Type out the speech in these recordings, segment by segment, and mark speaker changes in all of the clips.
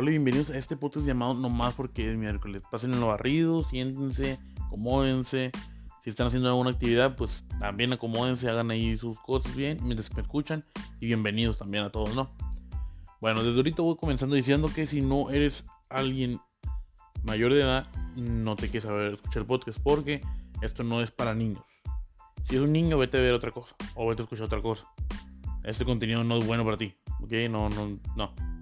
Speaker 1: Hola y bienvenidos a este podcast llamado Nomás porque es miércoles. Pasen en lo barrido, siéntense, acomódense. Si están haciendo alguna actividad, pues también acomódense, hagan ahí sus cosas bien mientras me escuchan. Y bienvenidos también a todos, ¿no? Bueno, desde ahorita voy comenzando diciendo que si no eres alguien mayor de edad, no te quieres saber escuchar podcast porque esto no es para niños. Si es un niño, vete a ver otra cosa o vete a escuchar otra cosa. Este contenido no es bueno para ti, ¿ok? No, no, no.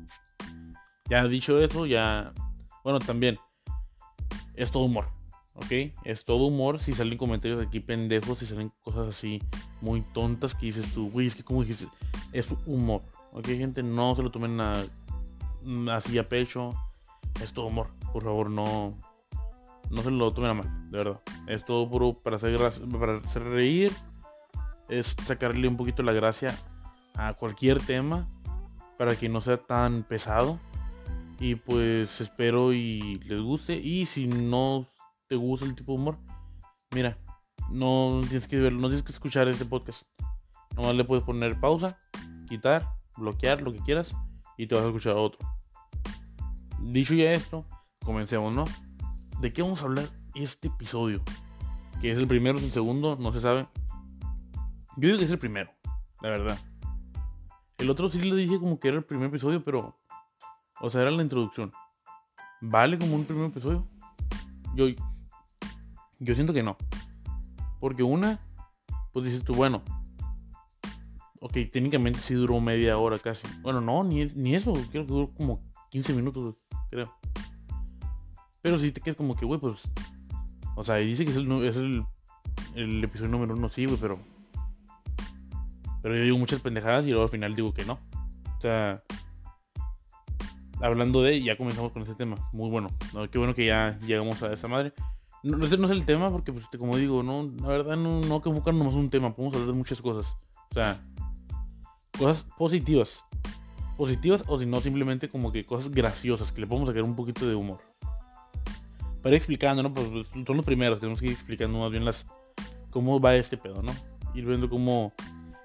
Speaker 1: Ya dicho eso, ya. Bueno, también. Es todo humor. ¿Ok? Es todo humor. Si salen comentarios aquí pendejos, si salen cosas así muy tontas que dices tú, güey, es que como dijiste, es humor. ¿Ok, gente? No se lo tomen así a pecho. Es todo humor. Por favor, no. No se lo tomen a mal, de verdad. Es todo puro para hacer, para hacer reír. Es sacarle un poquito la gracia a cualquier tema para que no sea tan pesado y pues espero y les guste. Y si no te gusta el tipo de humor, mira, no tienes que ver, no tienes que escuchar este podcast. Nomás le puedes poner pausa, quitar, bloquear, lo que quieras, y te vas a escuchar otro. Dicho ya esto, comencemos, ¿no? ¿De qué vamos a hablar este episodio? Que es el primero, es el segundo, no se sabe. Yo digo que es el primero, la verdad. El otro sí le dije como que era el primer episodio, pero o sea, era la introducción. ¿Vale como un primer episodio? Yo, yo siento que no. Porque una, pues dices tú, bueno, ok, técnicamente sí duró media hora casi. Bueno, no, ni, ni eso, creo que duró como 15 minutos, creo. Pero si te quedas como que, güey, pues. O sea, dice que es el, es el, el episodio número uno, sí, güey, pero. Pero yo digo muchas pendejadas y luego al final digo que no. O sea, hablando de, ya comenzamos con ese tema. Muy bueno. Qué bueno que ya llegamos a esa madre. No, ese no es el tema porque, pues, como digo, no, la verdad no, no que enfocarnos nomás en un tema. Podemos hablar de muchas cosas. O sea, cosas positivas. Positivas o si no, simplemente como que cosas graciosas que le podemos sacar un poquito de humor. Para explicando, ¿no? Pues, pues son los primeros. Tenemos que ir explicando más bien las cómo va este pedo, ¿no? Ir viendo cómo,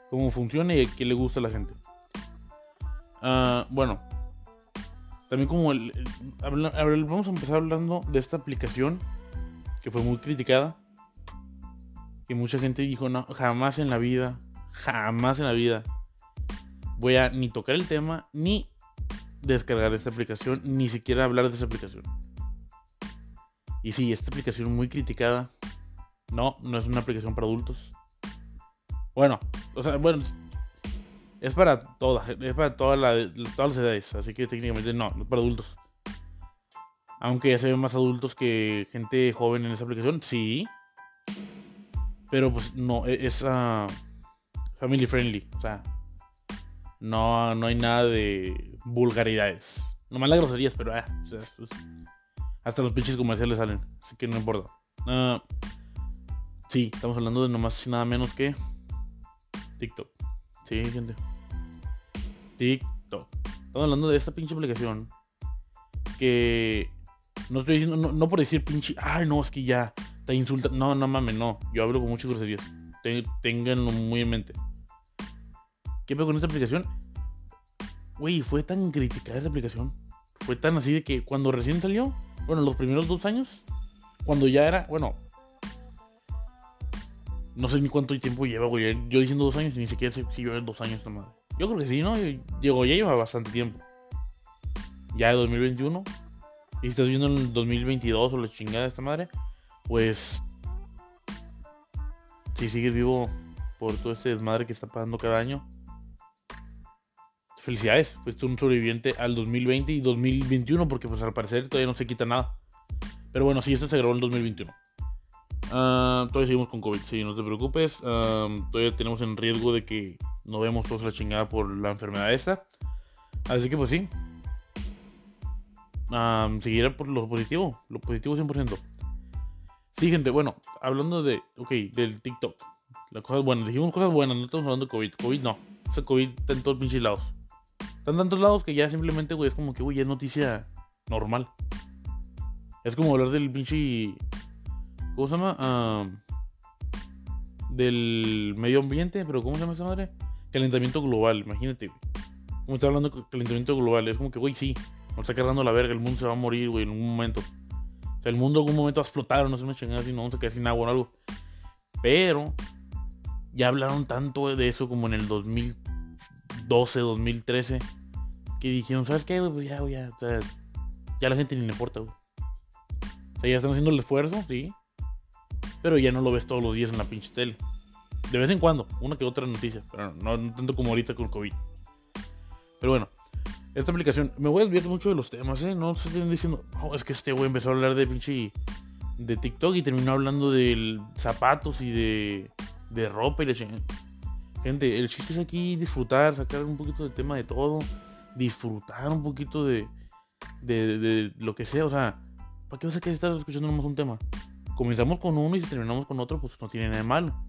Speaker 1: cómo funciona y qué le gusta a la gente. Uh, bueno, también como el, vamos a empezar hablando de esta aplicación que fue muy criticada. Que mucha gente dijo, no, jamás en la vida, jamás en la vida voy a ni tocar el tema, ni descargar esta aplicación, ni siquiera hablar de esa aplicación. Y sí, esta aplicación muy criticada. No, no es una aplicación para adultos. Bueno, o sea, bueno, es para todas, es para todas las edades, así que técnicamente no, no es para adultos. Aunque ya se ven más adultos que gente joven en esa aplicación, sí. Pero pues no, e, es uh, family friendly, o sea, no, no hay nada de vulgaridades. Nomás las groserías, pero ah, pues, hasta los pinches comerciales salen, así que no importa. Uh, sí, estamos hablando de nomás nada menos que TikTok. Sí, gente. TikTok. Estamos hablando de esta pinche aplicación. Que no estoy diciendo, no, por decir pinche, ay, no, es que ya te insulta. No, no mames, no. Yo hablo con muchos groserías. Ténganlo muy en mente. ¿Qué pasa con esta aplicación? Güey, fue tan criticada esta aplicación. Fue tan así de que cuando recién salió, bueno, los primeros dos años, cuando ya era, bueno, no sé ni cuánto tiempo lleva, güey. Yo diciendo dos años, ni siquiera sé si lleva dos años esta madre. Yo creo que sí, ¿no? Digo, ya lleva bastante tiempo. Ya de 2021. Y si estás viendo en el 2022 o la chingada de esta madre, pues. Si sigues vivo por todo este desmadre que está pasando cada año. Felicidades, fuiste un sobreviviente al 2020 y 2021, porque pues al parecer todavía no se quita nada. Pero bueno, sí, esto se grabó en 2021. Ah, todavía seguimos con COVID, sí, no te preocupes. Ah, todavía tenemos en riesgo de que no vemos todos la chingada por la enfermedad esta. Así que pues sí. Um, seguirá por lo positivo. Lo positivo 100%. Sí, gente, bueno, hablando de, ok, del TikTok. Las cosas buenas. Dijimos cosas buenas, no estamos hablando de COVID. COVID no. Ese COVID está en todos pinches lados. Está en tantos lados que ya simplemente, güey, es como que, güey, es noticia normal. Es como hablar del pinche... ¿Cómo se llama? del medio ambiente, pero ¿cómo se llama esa madre? calentamiento global, imagínate, Como está hablando de calentamiento global, es como que, güey, sí, No está cargando la verga, el mundo se va a morir, güey, en un momento. O sea, el mundo en algún momento va a explotar, no sé, una chingada así, no vamos a quedar sin agua o algo. Pero ya hablaron tanto de eso como en el 2012, 2013, que dijeron, ¿sabes qué, güey? Pues ya, güey, ya, o sea, ya la gente ni le importa, güey. O sea, ya están haciendo el esfuerzo, sí. Pero ya no lo ves todos los días en la pinche tele. De vez en cuando, una que otra noticia, pero no, tanto como ahorita con el COVID. Pero bueno, esta aplicación, me voy a desviar mucho de los temas, ¿eh? No se estén diciendo, oh, es que este güey empezó a hablar de pinche. de TikTok y terminó hablando de zapatos y de. de ropa y le Gente, el chiste es aquí disfrutar, sacar un poquito de tema de todo, disfrutar un poquito de. de, de, lo que sea, o sea, ¿para qué vas a querer estar escuchando nomás un tema? Comenzamos con uno y si terminamos con otro, pues no tiene nada de malo.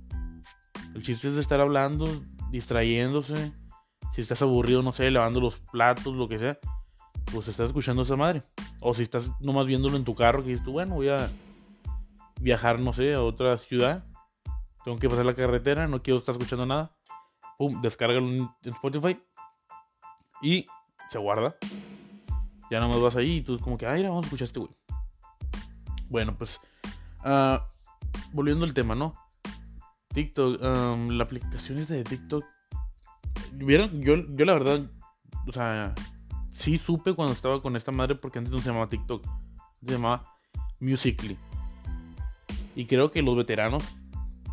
Speaker 1: El chiste es de estar hablando, distrayéndose. Si estás aburrido, no sé, lavando los platos, lo que sea, pues estás escuchando a esa madre. O si estás nomás viéndolo en tu carro, que dices tú, bueno, voy a viajar, no sé, a otra ciudad. Tengo que pasar la carretera, no quiero estar escuchando nada. Pum, descárgalo en Spotify. Y se guarda. Ya nomás vas ahí y tú como que, ay, vamos a escuchar este güey. Bueno, pues, uh, volviendo al tema, ¿no? TikTok, la aplicación esta de TikTok. ¿Vieron? Yo, yo la verdad, o sea, sí supe cuando estaba con esta madre porque antes no se llamaba TikTok. Se llamaba Musically. Y creo que los veteranos,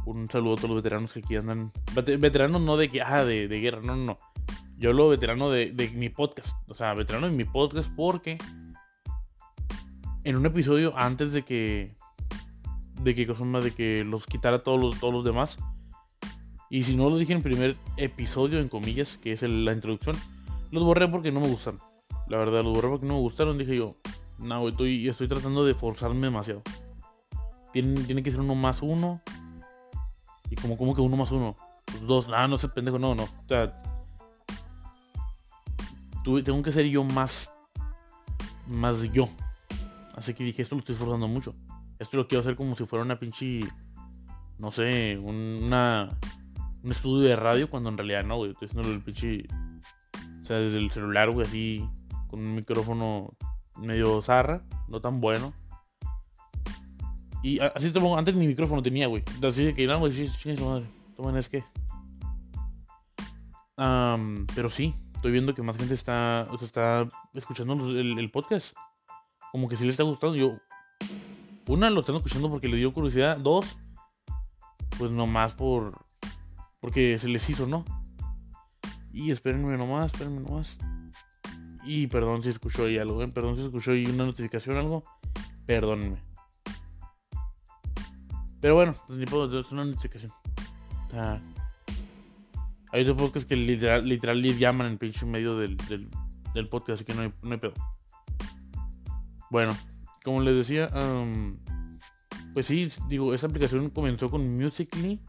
Speaker 1: un saludo a todos los veteranos que aquí andan. Veteranos no de que, ah, de, de guerra, no, no, no. Yo hablo veterano de, de mi podcast. O sea, veterano de mi podcast porque en un episodio antes de que de que de que los quitara todos los, todos los demás. Y si no lo dije en el primer episodio, en comillas, que es la introducción, los borré porque no me gustan. La verdad, los borré porque no me gustaron. Dije yo, no, estoy, estoy tratando de forzarme demasiado. Tiene, tiene que ser uno más uno. Y como, como que uno más uno. Pues dos, ah, no sé, pendejo, no, no. O sea, tengo que ser yo más. Más yo. Así que dije, esto lo estoy forzando mucho. Esto lo quiero hacer como si fuera una pinche. No sé, una. Un estudio de radio cuando en realidad no, güey. Estoy haciendo el pinche. O sea, desde el celular, güey, así. Con un micrófono medio zarra, no tan bueno. Y así pongo, antes mi micrófono tenía, güey. Así de que, no, güey, sí, su madre. Tomen, es que. pero sí, estoy viendo que más gente está, o sea, está escuchando el, podcast. Como que sí le está gustando. Yo, una, lo están escuchando porque le dio curiosidad. Dos, pues nomás por. Porque se les hizo, ¿no? Y espérenme nomás, espérenme nomás. Y perdón si escuchó ahí algo, ¿eh? perdón si escuchó ahí una notificación algo. Perdónenme. Pero bueno, pues ni puedo, es una notificación. hay otros podcasts que literal, literal les llaman en pinche medio del, del, del, podcast, así que no no hay pedo. Bueno, como les decía, pues sí, digo, esa aplicación comenzó con Musically.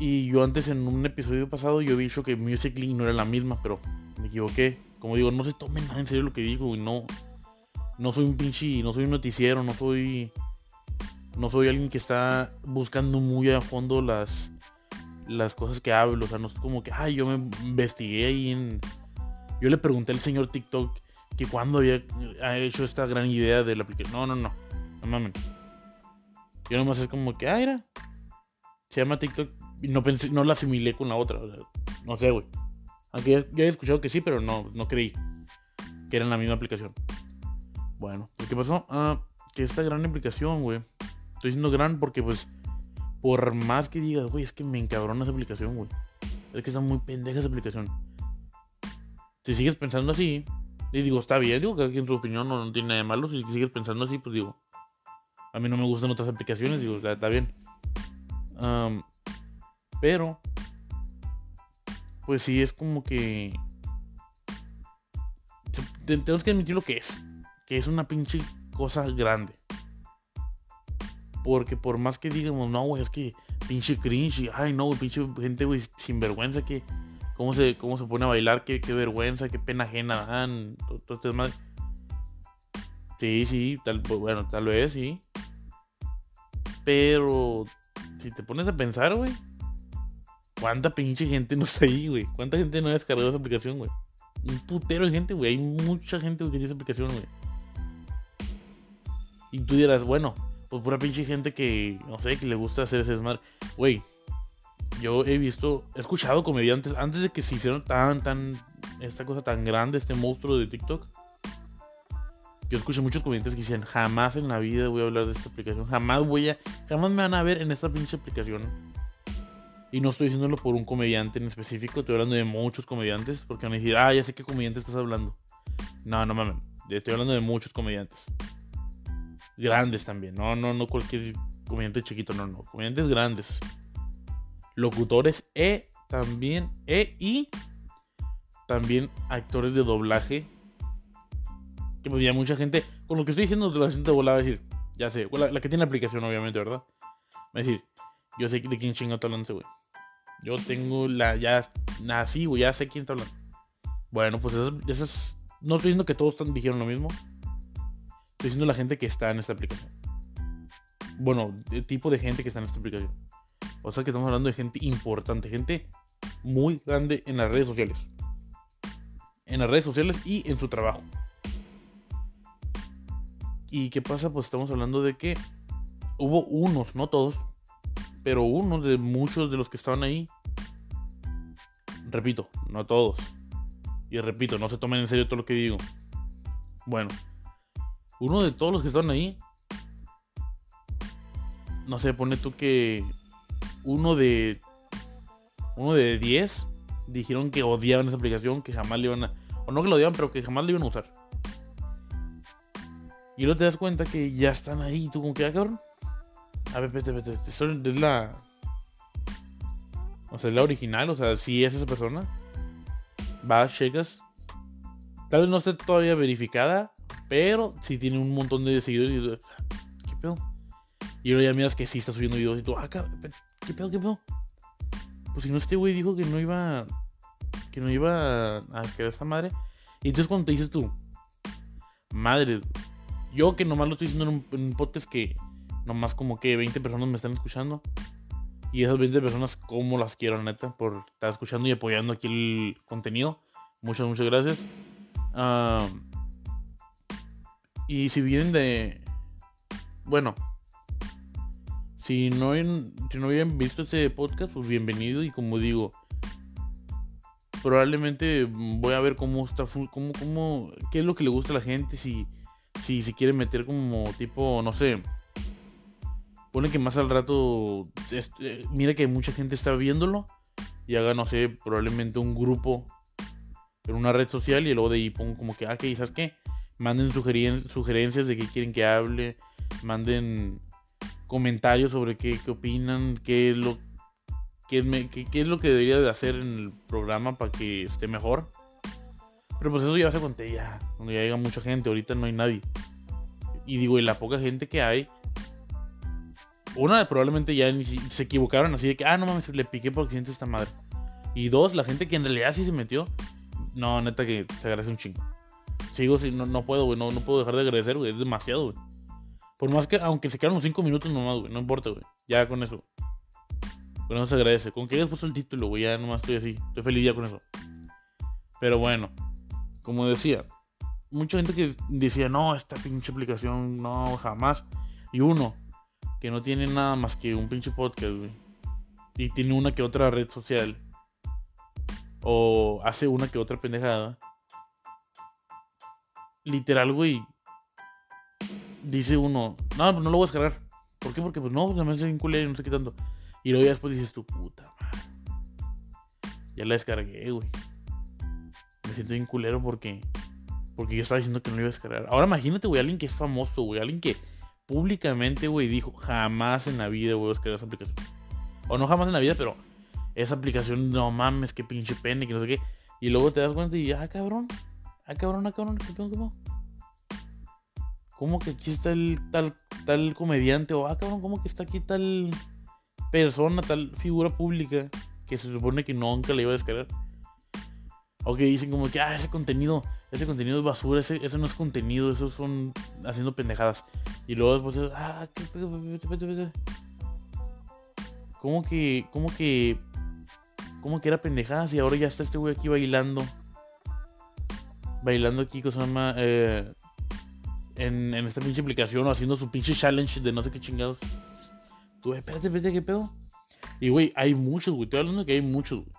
Speaker 1: Y yo antes en un episodio pasado yo había dicho que Musically no era la misma, pero me equivoqué. Como digo, no se tomen nada en serio lo que digo, y no. No soy un pinche, no soy un noticiero, no soy. No soy alguien que está buscando muy a fondo las. Las cosas que hablo. O sea, no es como que, ay, yo me investigué ahí en. Yo le pregunté al señor TikTok que cuando había hecho esta gran idea de la aplicación. No, no, no. No mames. Yo nomás es como que, ah, era. Se llama TikTok. Y no pensé, no la asimilé con la otra. no sé, güey. Aunque ya, he escuchado que sí, pero no, no creí que eran la misma aplicación. Bueno, pues, ¿qué pasó? Ah, que esta gran aplicación, güey. Estoy diciendo gran porque, pues, por más que digas, güey, es que me encabrona esa aplicación, güey. Es que está muy pendeja esa aplicación. Si sigues pensando así, y digo, está bien, digo que en su opinión no, tiene nada de malo. Si sigues pensando así, pues digo, a mí no me gustan otras aplicaciones, digo, está, bien. pero, pues sí, es como que. Tenemos que admitir lo que es. Que es una pinche cosa grande. Porque por más que digamos, no, güey, es que pinche cringe, ay, no, pinche gente, güey, sinvergüenza que cómo se, cómo se pone a bailar, qué, qué vergüenza, qué pena ajena dan, todo, este más. Sí, sí, bueno, tal vez sí. Pero si te pones a pensar, güey, ¿cuánta pinche gente no está ahí, güey? ¿Cuánta gente no ha descargado esa aplicación, güey? Un putero de gente, güey. Hay mucha gente que tiene esa aplicación, güey. Y tú dirás, bueno, pues pura pinche gente que, no sé, que le gusta hacer ese desmadre. Güey, yo he visto, he escuchado comediantes antes de que se hicieron tan, tan, esta cosa tan grande, este monstruo de TikTok. Yo escuché muchos comediantes que dicen, jamás en la vida voy a hablar de esta aplicación, jamás voy a, jamás me van a ver en esta pinche aplicación. Y no estoy diciéndolo por un comediante en específico, estoy hablando de muchos comediantes, porque van a decir, ah, ya sé qué comediante estás hablando. No, no mames, estoy hablando de muchos comediantes. Grandes también, no, no, no cualquier comediante chiquito, no, no, comediantes grandes. Locutores e también, e y también actores de doblaje. Que pues ya mucha gente, con lo que estoy diciendo, la gente volaba a decir, ya sé, la, que tiene aplicación, obviamente, ¿verdad? Va a decir, yo sé de quién chingo está hablando, güey. Yo tengo la. Ya nací, güey. Ya sé quién está hablando. Bueno, pues esas. no estoy diciendo que todos dijeron lo mismo. Estoy diciendo la gente que está en esta aplicación. Bueno, el tipo de gente que está en esta aplicación. O sea que estamos hablando de gente importante. Gente muy grande en las redes sociales. En las redes sociales y en su trabajo. ¿Y qué pasa? Pues estamos hablando de que hubo unos, no todos, pero uno de muchos de los que estaban ahí, repito, no todos, y repito, no se tomen en serio todo lo que digo. Bueno, uno de todos los que estaban ahí, no sé, pone tú que uno de uno de 10 dijeron que odiaban esa aplicación, que jamás le iban a o no que lo odiaban, pero que jamás le iban a usar. Y luego te das cuenta que ya están ahí, tú como que, ah, cabrón. A ver, vete, vete, Es la. O sea, es la original. O sea, si es esa persona. Va, checas. Tal vez no esté todavía verificada. Pero si tiene un montón de seguidores. ¿Qué pedo? Y luego ya miras que sí está subiendo videos. Y tú, ah, ¿qué pedo, qué pedo? Pues si no, este güey dijo que no iba. Que no iba a quedar esta madre. Y entonces cuando te dices tú. Madre. Yo que nomás lo estoy diciendo en un, en podcast que nomás como que 20 personas me están escuchando. Y esas 20 personas, como las quiero, neta, por estar escuchando y apoyando aquí el contenido. Muchas, muchas gracias. y si vienen de. Bueno, si no, si no habían visto ese podcast, pues bienvenido. Y como digo, probablemente voy a ver cómo está, cómo, cómo, qué es lo que le gusta a la gente. Si, si, si quiere meter como tipo, no sé Pone que más al rato, este, mira que mucha gente está viéndolo y haga, no sé, probablemente un grupo en una red social y luego de ahí pongo como que, ah, que ¿sabes qué? Manden sugerencias de qué quieren que hable, manden comentarios sobre qué, qué opinan, qué es lo qué, qué, es lo que debería de hacer en el programa para que esté mejor. Pero pues eso ya se conté ya, donde ya llega mucha gente, ahorita no hay nadie. Y digo, y la poca gente que hay, una, probablemente ya se equivocaron así de que, ah, no mames, le piqué porque siente esta madre. Y dos, la gente que en realidad sí se metió, no, neta que se agradece un chingo. Sigo, no, no puedo, güey, no, no puedo dejar de agradecer, güey, es demasiado, güey. Por más que, aunque se quedaron los 5 minutos nomás, güey, no importa, güey, ya con eso. Pero no se agradece. Con que hayas puesto el título, güey, ya nomás estoy así, estoy feliz ya con eso. Pero bueno, como decía, mucha gente que decía, no, esta pinche aplicación, no, jamás. Y uno, que no tiene nada más que un pinche podcast, güey. Y tiene una que otra red social. O hace una que otra pendejada. Literal, güey. Dice uno, no, pues no lo voy a descargar. ¿Por qué? Porque pues no, pues me hace bien culero y no sé qué tanto. Y luego ya después dices, tu puta madre. Ya la descargué, güey. Me siento bien culero porque. Porque yo estaba diciendo que no lo iba a descargar. Ahora imagínate, güey, alguien que es famoso, güey. Alguien que públicamente, güey, dijo, jamás en la vida voy a descargar esa aplicación. O no jamás en la vida, pero esa aplicación, no mames, qué pinche pene, que no sé qué. Y luego te das cuenta y, ah, cabrón, ah, cabrón, ah, cabrón, ¿qué pedo, cómo? ¿Cómo que aquí está el tal, tal comediante? O, ah, cabrón, ¿cómo que está aquí tal persona, tal figura pública que se supone que nunca le iba a descargar? O que dicen como que, ah, ese contenido ese contenido es basura, ese, eso no es contenido, eso son haciendo pendejadas. Y luego después, ah, ¿qué ¿Cómo que, cómo que, cómo que era pendejadas y ahora ya está este güey aquí bailando? bailando aquí, que se llama, eh, en, en esta pinche aplicación o haciendo su pinche challenge de no sé qué chingados. Tú, espérate, espérate, ¿qué pedo? Y, güey, hay muchos, güey. Estoy hablando de que hay muchos, güey.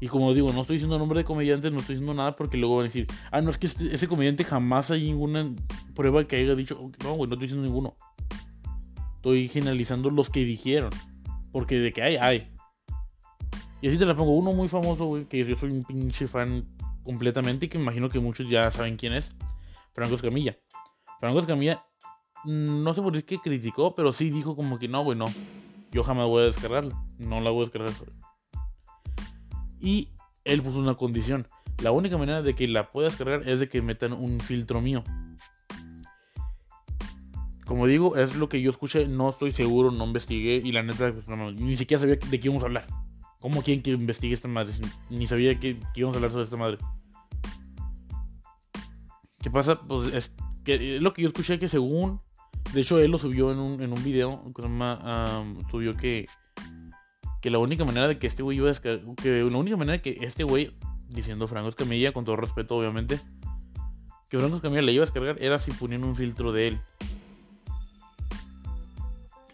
Speaker 1: Y como digo, no estoy diciendo nombre de comediantes, no estoy diciendo nada porque luego van a decir, ah, no, es que este, ese comediante jamás hay ninguna prueba que haya dicho, no, güey, no estoy diciendo ninguno. Estoy generalizando los que dijeron. Porque de que hay, hay. Y así te la pongo. Uno muy famoso, güey, que yo soy un pinche fan completamente y que imagino que muchos ya saben quién es. Franco Escamilla. Franco Escamilla, mm, no sé por qué criticó, pero sí dijo como que no, güey, no. Yo jamás voy a descargarla. No la voy a descargar. Y él puso una condición. La única manera de que la pueda descargar es de que metan un filtro mío. Como digo, es lo que yo escuché, no estoy seguro, no investigué y la neta, pues, ni siquiera sabía de qué íbamos a hablar. ¿Cómo quieren que investigue esta madre? Ni sabía que, íbamos a hablar sobre esta madre. ¿Qué pasa? Pues es que lo que yo escuché que según... De hecho, él lo subió en un, en un video, subió que que la única manera de que este güey iba a que la única manera de que este güey, diciendo Franco Escamilla, con todo respeto obviamente, que Franco Escamilla le iba a descargar era si ponían un filtro de él.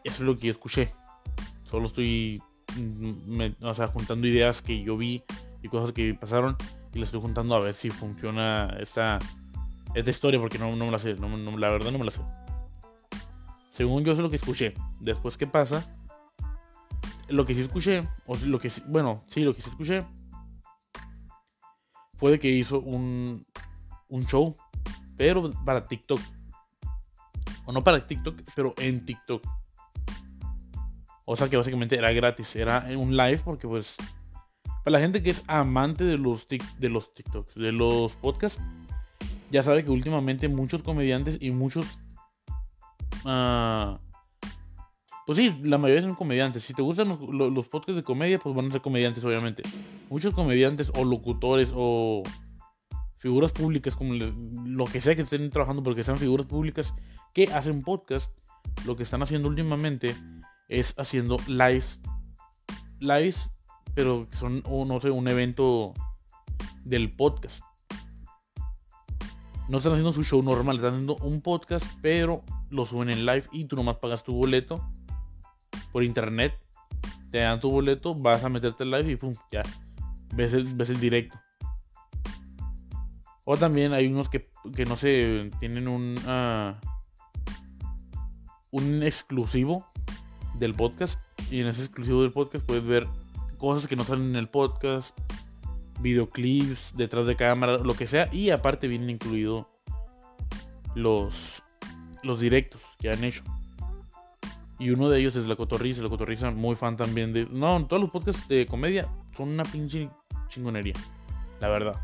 Speaker 1: Eso es lo que yo escuché. Solo estoy mm, o sea, juntando ideas que yo vi y cosas que pasaron y le estoy juntando a ver si funciona esta, esta historia porque no, no me la sé, la verdad no me la sé. Según yo es lo que escuché. Después, ¿qué pasa? lo que sí escuché, o lo que bueno, sí, lo que sí escuché fue de que hizo un, un show, pero para TikTok. O no para TikTok, pero en TikTok. O sea que básicamente era gratis, era un live porque pues para la gente que es amante de los de los TikToks, de los podcasts, ya sabe que últimamente muchos comediantes y muchos uh, pues sí, la mayoría son comediantes. Si te gustan los, podcasts de comedia, pues van a ser comediantes, obviamente. Muchos comediantes o locutores o figuras públicas, como lo que sea que estén trabajando, porque sean figuras públicas que hacen podcast, lo que están haciendo últimamente es haciendo lives. Lives, pero son, no sé, un evento del podcast. No están haciendo su show normal, están haciendo un podcast, pero lo suben en live y tú nomás pagas tu boleto por internet, te dan tu boleto, vas a meterte en live y pum, ya, ves el, ves el directo. O también hay unos que, que no sé, tienen un, uh, un exclusivo del podcast. Y en ese exclusivo del podcast puedes ver cosas que no salen en el podcast, videoclips, detrás de cámara, lo que sea. Y aparte vienen incluidos los, los directos que han hecho. Y uno de ellos es La Cotorriza. La Cotorriza, muy fan también de. No, todos los podcasts de comedia son una pinche chingonería. La verdad.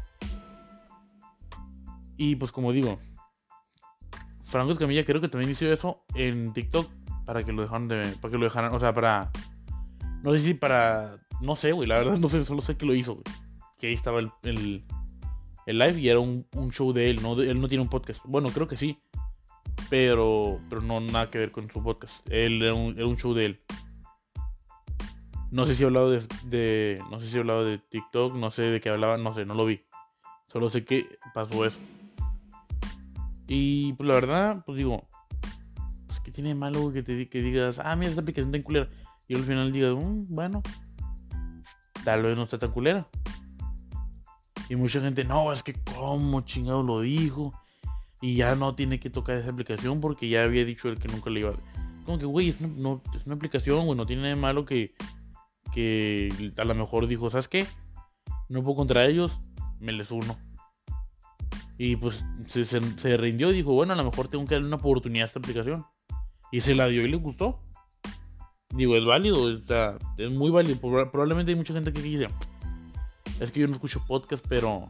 Speaker 1: Y pues, como digo, Franco Escamilla creo que también hizo eso en TikTok para que lo dejaran de. Para que lo dejaran. O sea, para. No sé si para. No sé, güey. La verdad no sé. Solo sé que lo hizo, güey. Que ahí estaba el, el, el live y era un, un, show de él. ¿no? Él no tiene un podcast. Bueno, creo que sí pero, pero no nada que ver con su podcast. Él era un, era un show de él. No sé si he hablado de, no sé si he hablado de TikTok, no sé de qué hablaba, no sé, no lo vi. Solo sé que pasó eso. Y pues la verdad, pues digo, pues que tiene malo que te que digas, ah, mira esta aplicación tan culera. Y al final digas, mm, bueno, tal vez no está tan culera. Y mucha gente, no, es que como chingado lo dijo y ya no tiene que tocar esa aplicación porque ya había dicho él que nunca le iba a... Como que, güey, es, una, aplicación, güey, no tiene nada de malo que, que a lo mejor dijo, ¿sabes qué? No puedo contra ellos, me les uno. Y pues se, se, rindió y dijo, bueno, a lo mejor tengo que darle una oportunidad a esta aplicación. Y se la dio y le gustó. Digo, es válido, es muy válido. Probablemente hay mucha gente que dice, es que yo no escucho podcast, pero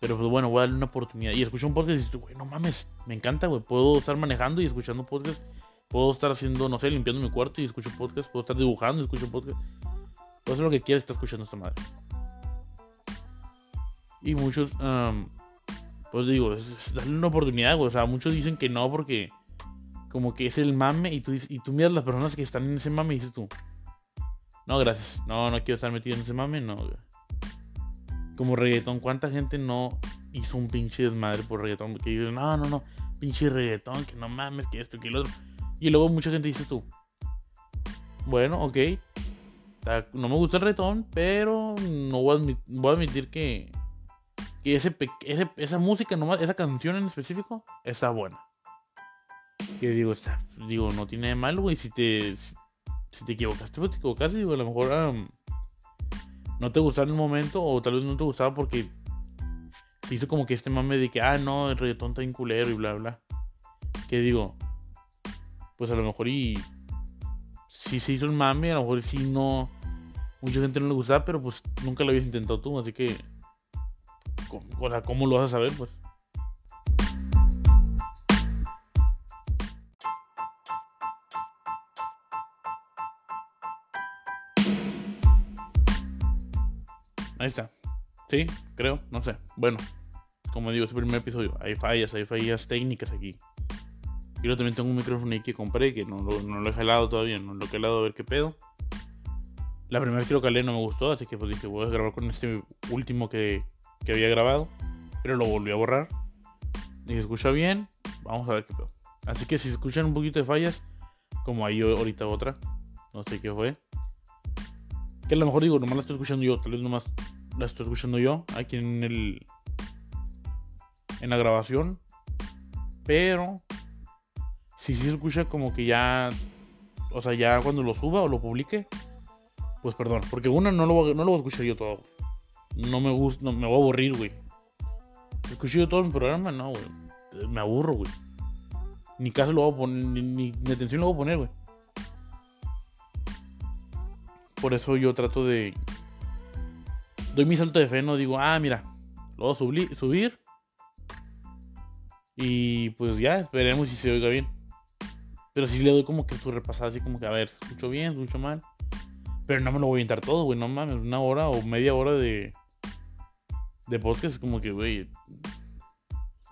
Speaker 1: pero pues bueno, voy a darle una oportunidad. Y escucho un podcast y dices, güey, no mames, me encanta, güey. Puedo estar manejando y escuchando podcast. Puedo estar haciendo, no sé, limpiando mi cuarto y escucho podcast. Puedo estar dibujando y escucho podcast. Puedo hacer lo que quieras, está escuchando esta madre. Y muchos, pues digo, es, darle una oportunidad, güey. O sea, muchos dicen que no porque como que es el mame y tú, y tú miras las personas que están en ese mame y dices tú, no, gracias. No, no quiero estar metido en ese mame, no, güey como reggaetón, ¿cuánta gente no hizo un pinche desmadre por reggaetón. Que dice, no, no, no, pinche reggaetón, que no mames, que esto, que lo otro. Y luego mucha gente dice tú, bueno, ok, no me gusta el reggaetón, pero no voy a, admitir que, que ese, esa música, nomás, esa canción en específico, está buena. Que digo, está, digo, no tiene de malo, güey. Si te, si te equivocaste, pues te equivocaste. Digo, a lo mejor no te gustaba en el momento, o tal vez no te gustaba porque se hizo como que este mame de que, ah, no, el reggaetón está en culero y bla, bla. Que digo, pues a lo mejor y si se hizo el mame, a lo mejor sí no. Mucha gente no le gustaba, pero pues nunca lo habías intentado tú, así que. O sea, ¿cómo lo vas a saber, pues? Ahí está. Sí, creo, no sé. Bueno, como digo, es el primer episodio. Hay fallas, hay fallas técnicas aquí. Yo también tengo un micrófono ahí que compré, que no, lo he jalado todavía, no lo he jalado a ver qué pedo. La primera vez que lo calé no me gustó, así que pues dije, voy a grabar con este último que, que había grabado. Pero lo volví a borrar. Dije, escucha bien, vamos a ver qué pedo. Así que si escuchan un poquito de fallas, como hay ahorita otra, no sé qué fue. Que a lo mejor digo, nomás la estoy escuchando yo, tal vez nomás la estoy escuchando yo aquí en el en la grabación. Pero si sí se escucha como que ya o sea, ya cuando lo suba o lo publique, pues perdón, porque una no lo, no lo voy a escuchar yo todo. No me gusta, no, me voy a aburrir, güey. Escucho yo todo mi programa, no, güey. Me aburro, güey. Ni caso lo voy a poner, ni, ni atención lo voy a poner, güey. Por eso yo trato de doy mi salto de fe, no digo, ah, mira, lo voy a subir. Y pues ya, esperemos si se oiga bien. Pero sí le doy como que su repasada, así como que, a ver, escucho bien, escucho mal. Pero no me lo voy a inventar todo, güey, no mames, una hora o media hora de, de podcast, como que, güey,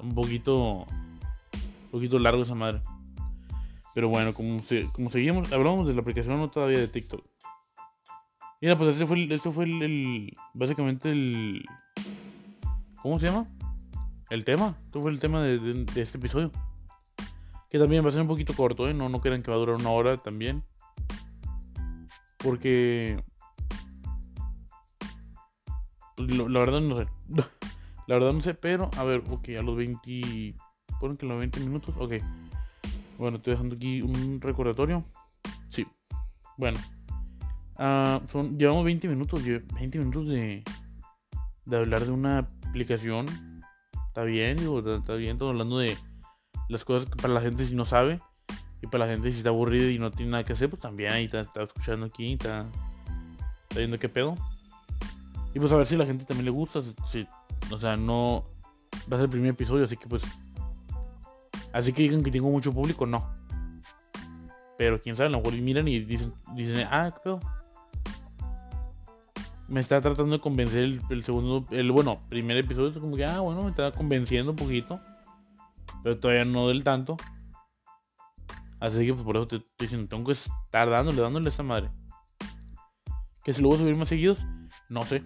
Speaker 1: un poquito, un poquito largo esa madre. Pero bueno, como, como seguimos, hablamos de la aplicación no todavía de TikTok. Mira, pues este fue el, este fue el, básicamente el, ¿cómo se llama? El tema, esto fue el tema de, este episodio. Que también va a ser un poquito corto, ¿eh? No, no crean que va a durar una hora también. Porque... Pues, la verdad no sé. la verdad no sé, pero a ver, ok, a los 20... Ponen que los 20 minutos, ok. Bueno, estoy dejando aquí un recordatorio. Sí. Bueno. Ah, son, llevamos 20 minutos, 20 minutos de, de hablar de una aplicación. Está bien, digo, está, bien, estamos hablando de las cosas que para la gente si no sabe. Y para la gente si está aburrida y no tiene nada que hacer, pues también ahí está, escuchando aquí, está, está, viendo qué pedo. Y pues a ver si la gente también le gusta. Si, o sea, no va a ser el primer episodio, así que pues... Así que digan que tengo mucho público, no. Pero quién sabe, a lo mejor miran y dicen, dicen ah, qué pedo me está tratando de convencer el, segundo, el bueno, primer episodio, como que, ah, bueno, me está convenciendo un poquito, pero todavía no del tanto. Así que pues, por eso te estoy diciendo, tengo que estar dándole, dándole a madre. Que si lo voy a subir más seguidos, no sé.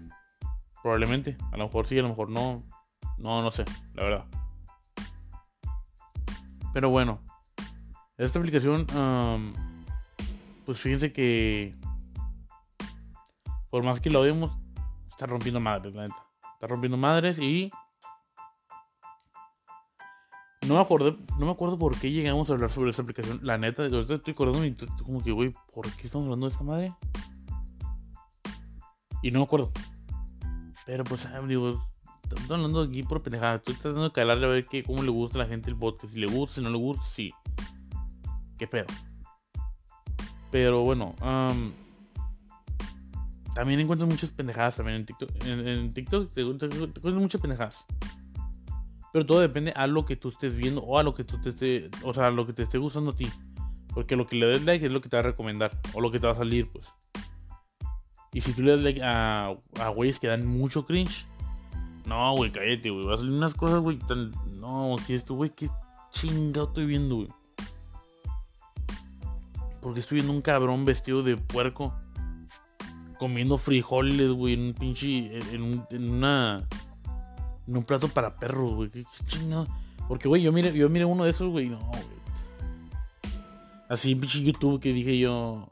Speaker 1: Probablemente. A lo mejor sí, a lo mejor no. No, no sé, la verdad. Pero bueno. Esta aplicación, pues fíjense que por más que lo vemos, está rompiendo madres, la neta. Está rompiendo madres y. No me acuerdo, no me acuerdo por qué llegamos a hablar sobre esta aplicación. La neta, ahorita estoy acordando y como que, güey, ¿por qué estamos hablando de esta madre? Y no me acuerdo. Pero pues, ah, digo, estamos hablando aquí por pendejada. Estoy tratando de calarle a ver qué, cómo le gusta a la gente el podcast. Si le gusta, si no le gusta, sí. ¿Qué pedo? Pero bueno, um, también encuentras muchas pendejadas también en TikTok. En, TikTok te, encuentras muchas pendejadas. Pero todo depende a lo que tú estés viendo o a lo que tú te esté, o sea, a lo que te esté gustando a ti. Porque lo que le des like es lo que te va a recomendar o lo que te va a salir, pues. Y si tú le das like a, a güeyes que dan mucho cringe, no, güey, cállate, güey. Va a salir unas cosas, güey. No, ¿qué es esto, güey? ¿Qué chingado estoy viendo, güey? Porque estoy viendo un cabrón vestido de puerco comiendo frijoles, güey, en un pinche. En, una. en un plato para perros, güey. Qué, chingado. Porque, güey, yo miré, yo miré uno de esos, güey. No, güey. Así, pinche YouTube que dije yo.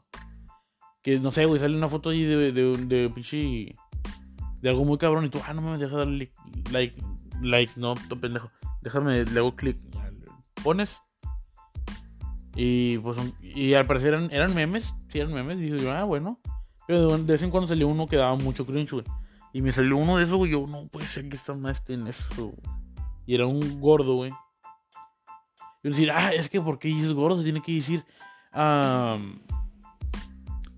Speaker 1: Que no sé, güey, sale una foto ahí de, de, de pinche. De algo muy cabrón. Y tú, ah, no me deja darle like. Like, no, to pendejo. Déjame, le hago clic. Pones. Y pues, y al parecer eran, eran memes. Sí, eran memes. Y dije yo, ah, bueno. Pero de vez en cuando salió uno que daba mucho cringe, güey. Y me salió uno de esos, güey. Yo, no puede ser que esta más en eso. Y era un gordo, güey. Y decir, ah, es que porque dices gordo, tiene que decir. Um,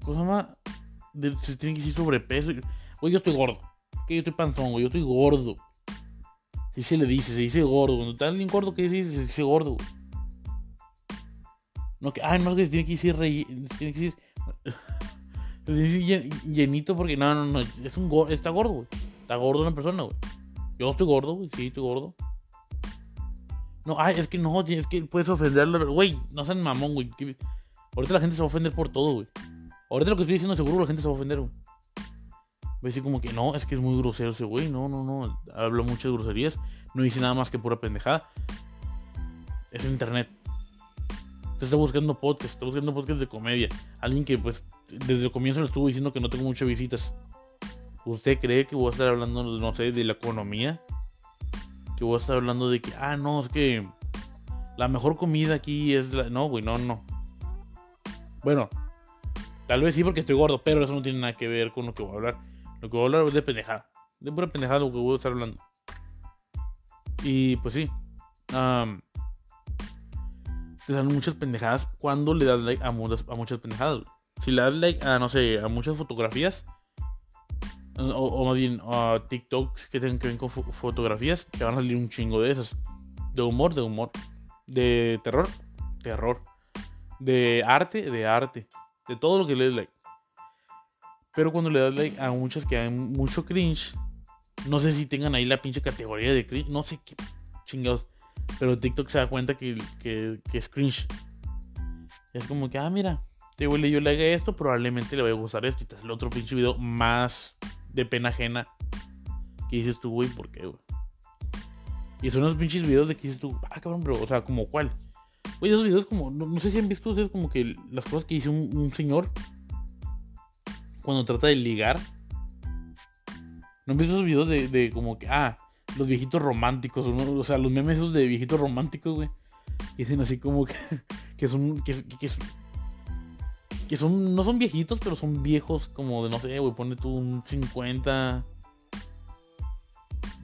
Speaker 1: ¿Cómo se llama? se tiene que decir sobrepeso. Güey, yo estoy gordo. Que yo estoy panzón, güey. Yo estoy gordo. Si se le dice, se dice gordo. Cuando está alguien gordo, ¿qué dice? Se dice gordo, güey. No, que, ah, no, que se tiene que decir rey. Tiene que decir. Llenito porque no, no, no, es un gordo, está gordo, güey. Está gordo una persona, güey. Yo estoy gordo, güey, sí, estoy gordo. No, ay, es que no, es que puedes ofenderlo, güey, no sean mamón, güey. Ahorita la gente se va a ofender por todo, güey. Ahorita lo que estoy diciendo seguro la gente se va a ofender, güey. Voy a decir como que no, es que es muy grosero ese güey, no, no, no, habla muchas groserías, no dice nada más que pura pendejada. Es internet. Se está buscando podcast, está buscando podcast de comedia. Alguien que pues desde el comienzo le estuvo diciendo que no tengo muchas visitas. ¿Usted cree que voy a estar hablando, no sé, de la economía? Que voy a estar hablando de que, ah, no, es que la mejor comida aquí es la... No, güey, no, no. Bueno, tal vez sí porque estoy gordo, pero eso no tiene nada que ver con lo que voy a hablar. Lo que voy a hablar es de pendejada. De pura pendejada lo que voy a estar hablando. Y pues sí. te salen muchas pendejadas cuando le das like a muchas, a muchas pendejadas si le das like a, no sé, a muchas fotografías, o, más bien a TikToks que tengan que ver con fotografías, te van a salir un chingo de esas. De humor, de humor. De terror, terror. De arte, de arte. De todo lo que le des like. Pero cuando le das like a muchas que hay mucho cringe, no sé si tengan ahí la pinche categoría de cringe, no sé qué chingados. Pero TikTok se da cuenta que, que, que es cringe. Es como que, ah, mira, este güey yo le haga esto, probablemente le vaya a gustar esto. Y te el otro pinche video más de pena ajena. Que dices tú, güey, ¿por qué, güey? Y son unos pinches videos de que dices tú, ah, cabrón, pero, o sea, como cuál. Güey, esos videos como, no, sé si han visto ustedes como que las cosas que dice un, señor cuando trata de ligar. ¿No han visto esos videos de, como que, ah, los viejitos románticos, o sea, los memes esos de viejitos románticos, güey? Que dicen así como que, que son, que, que, que son, no son viejitos, pero son viejos como de, no sé, güey, pone tú un 50.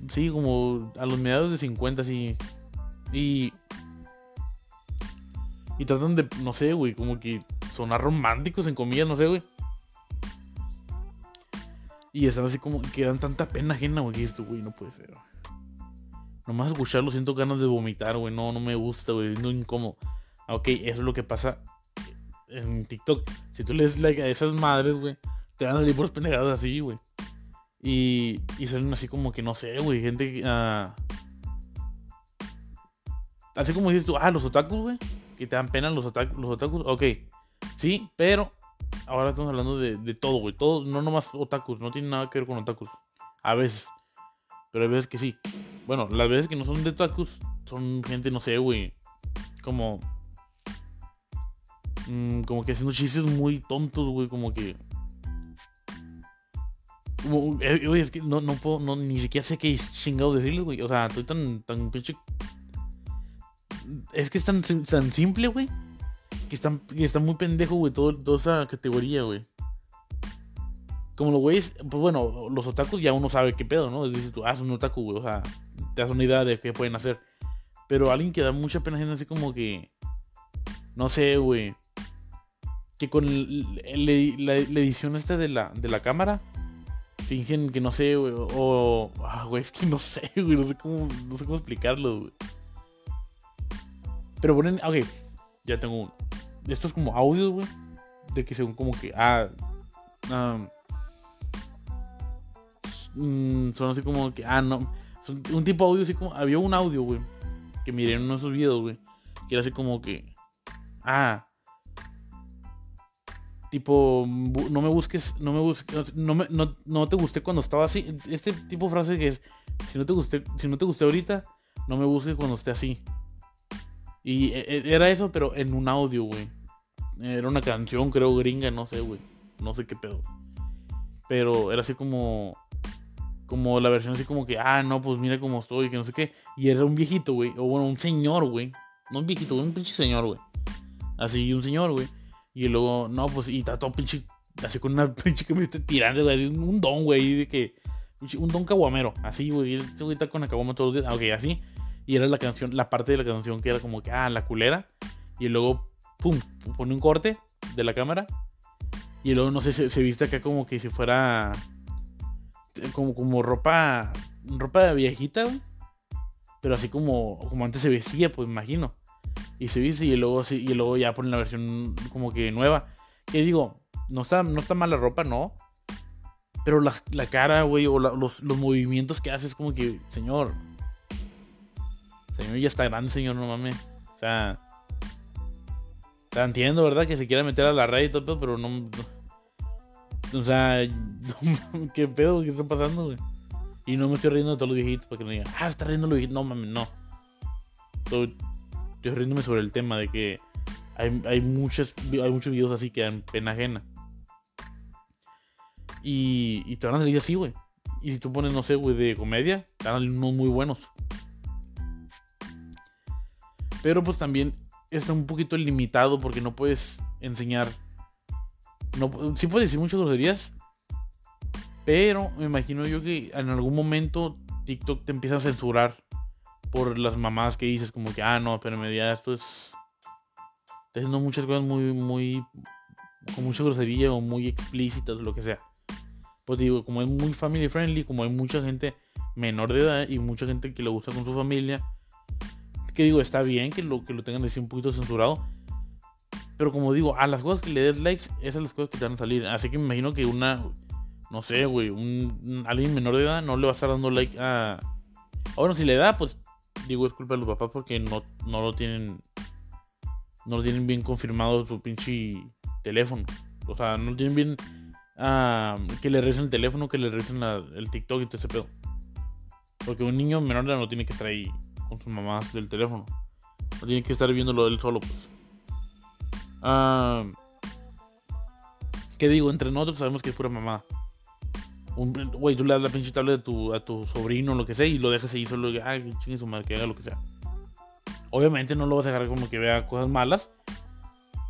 Speaker 1: Sí, como a los mediados de 50, sí. Y... Y tratan de, no sé, güey, como que sonar románticos en comillas, no sé, güey. Y están así como que dan tanta pena ajena, güey, que esto, güey, no puede ser. Nomás escucharlo siento ganas de vomitar, güey. No, no me gusta, güey. No incómodo. Ok, eso es lo que pasa en TikTok. Si tú le das like a esas madres, güey, te salir por pendejadas así, güey. Y, y salen así como que, no sé, güey, gente... Uh, así como dices tú, ah, los otakus, güey. Que te dan pena los, otakus, los otakus. Ok, sí, pero ahora estamos hablando de, de todo, güey. Todo, no nomás otakus, no tiene nada que ver con otakus. A veces. Pero hay veces que sí. Bueno, las veces que no son de otakus son gente, no sé, güey. Como Mm, como que haciendo chistes muy tontos, güey, como que... Como, eh, es que no, no puedo, no, ni siquiera sé qué chingados decirles, güey. O sea, estoy tan, tan pinche... Es que es tan, tan simple, güey. Que está, está muy pendejo, güey, toda esa categoría, güey. Como los güeyes, pues bueno, los otakus ya uno sabe qué pedo, ¿no? Es decir, tú, ah, un otaku, güey, o sea, te das una idea de qué pueden hacer. Pero alguien que da mucha pena gente así como que. No sé, güey que con la, edición esta de la, de la cámara fingen que no sé, güey, o... Ah, güey, es que no sé, güey, no sé cómo, no sé cómo explicarlo, güey. Pero ponen, ok, ya tengo uno. Esto es como audio, güey, de que según como que, ah, mm, son así como que, ah, no, son un tipo de audio así como, había un audio, güey, que miré en uno de esos videos, güey, que era así como que, ah, tipo, no me busques, no me busques, no, me, no, te gusté cuando estaba así. Este tipo de frase que es, si no te guste, si no te guste ahorita, no me busques cuando esté así. Y e, e, era eso, pero en un audio, güey. Era una canción, creo, gringa, no sé, güey. No sé qué pedo. Pero era así como. Como la versión así como que, ah, no, pues mira cómo estoy, que no sé qué. Y era un viejito, güey. O bueno, un señor, güey. No un viejito, un pinche señor, güey. Así, un señor, güey. Y luego, no, pues, y todo pinche. Así con una pinche esté tirando, güey. Un don, güey, de que. Un don caguamero. Así, güey. Güey está con la caguama todos los días. Ok, así. Y era la canción, la parte de la canción que era como que, ah, la culera. Y luego, pum, pone un corte de la cámara. Y luego, no sé, se, se viste acá como que si fuera. Como, como ropa. Ropa viejita, güey. Pero así como, como antes se vestía, pues imagino. Y se viste y luego, y luego ya ponen la versión como que nueva. Que digo, no está, no está mal la ropa, no. Pero la, la cara, güey, o los, los movimientos que hace es como que, señor, Señor ya está grande, señor, no mames. O sea. O entiendo, ¿verdad? Que se quiera meter a la red y todo, pero no. o sea, ¿qué pedo? ¿Qué está pasando, güey? Y no me estoy riendo de todos los viejitos para que no digan, ah, está riendo los viejitos. No mames, no. Estoy riéndome sobre el tema de que hay, hay, muchos, hay muchos videos así que dan pena ajena. Y, y te van a salir así, güey. Y si tú pones, no sé, güey, de comedia, te van a salir unos muy buenos. Pero pues también está un poquito limitado porque no puedes enseñar. No, sí puedes decir muchas groserías. Pero me imagino yo que en algún momento TikTok te empieza a censurar por las mamás que dices como que, ah, no, pero media esto es... Está haciendo muchas cosas muy, muy... con mucha grosería o muy explícitas o lo que sea. Pues digo, como es muy family friendly, como hay mucha gente menor de edad y mucha gente que le gusta con su familia, que digo, está bien que lo, que lo tengan así un poquito censurado. Pero como digo, a las cosas que le des likes, esas son las cosas que te van a salir. Así que me imagino que una, no sé, güey, un, alguien menor de edad no le va a estar dando like a... Bueno, si le da, pues digo, es culpa de los papás porque no, no lo tienen... No lo tienen bien confirmado su pinche teléfono. O sea, no tienen bien... Uh, que le revisen el teléfono, que le revisen el TikTok y todo ese pedo. Porque un niño menor de edad no tiene que estar ahí con sus mamás del teléfono. No tiene que estar viéndolo él solo, pues. Ah, ¿Qué digo? Entre nosotros sabemos que es pura mamá. Güey, tú le das la pinche tablet a tu, a tu sobrino lo que sea y lo dejas ahí solo. Ay, chingue su madre, que haga lo que sea. Obviamente no lo vas a dejar como que vea cosas malas.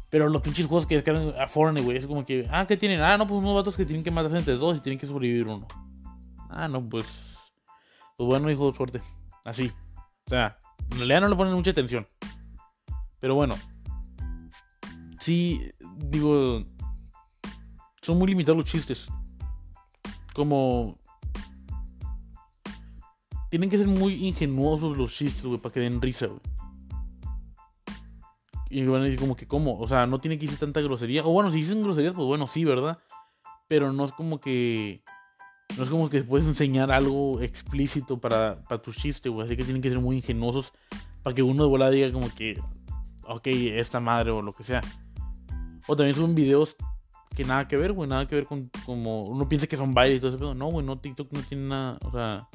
Speaker 1: Pero los pinches juegos que descargan a Fortnite, güey, es como que, ah, ¿qué tienen? Ah, no, pues unos vatos que tienen que matarse entre dos y tienen que sobrevivir uno. Ah, no, pues. Pues bueno, hijo, suerte. Así. O sea, en realidad no le ponen mucha atención. Pero bueno. Sí, digo. Son muy limitados los chistes. Como. Tienen que ser muy ingenuosos los chistes, güey, para que den risa, güey. Y van a decir como que, ¿cómo? O sea, no tiene que decir tanta grosería. O bueno, si dicen groserías, pues bueno, sí, ¿verdad? Pero no es como que no es como que puedes enseñar algo explícito para, para tu chiste, güey. Así que tienen que ser muy ingenuosos para que uno de volada diga como que, ok, esta madre o lo que sea. O también suben videos que nada que ver, güey. Nada que ver con como uno piensa que son bailes y todo eso. Pero no, güey, no, TikTok no tiene nada. O sea,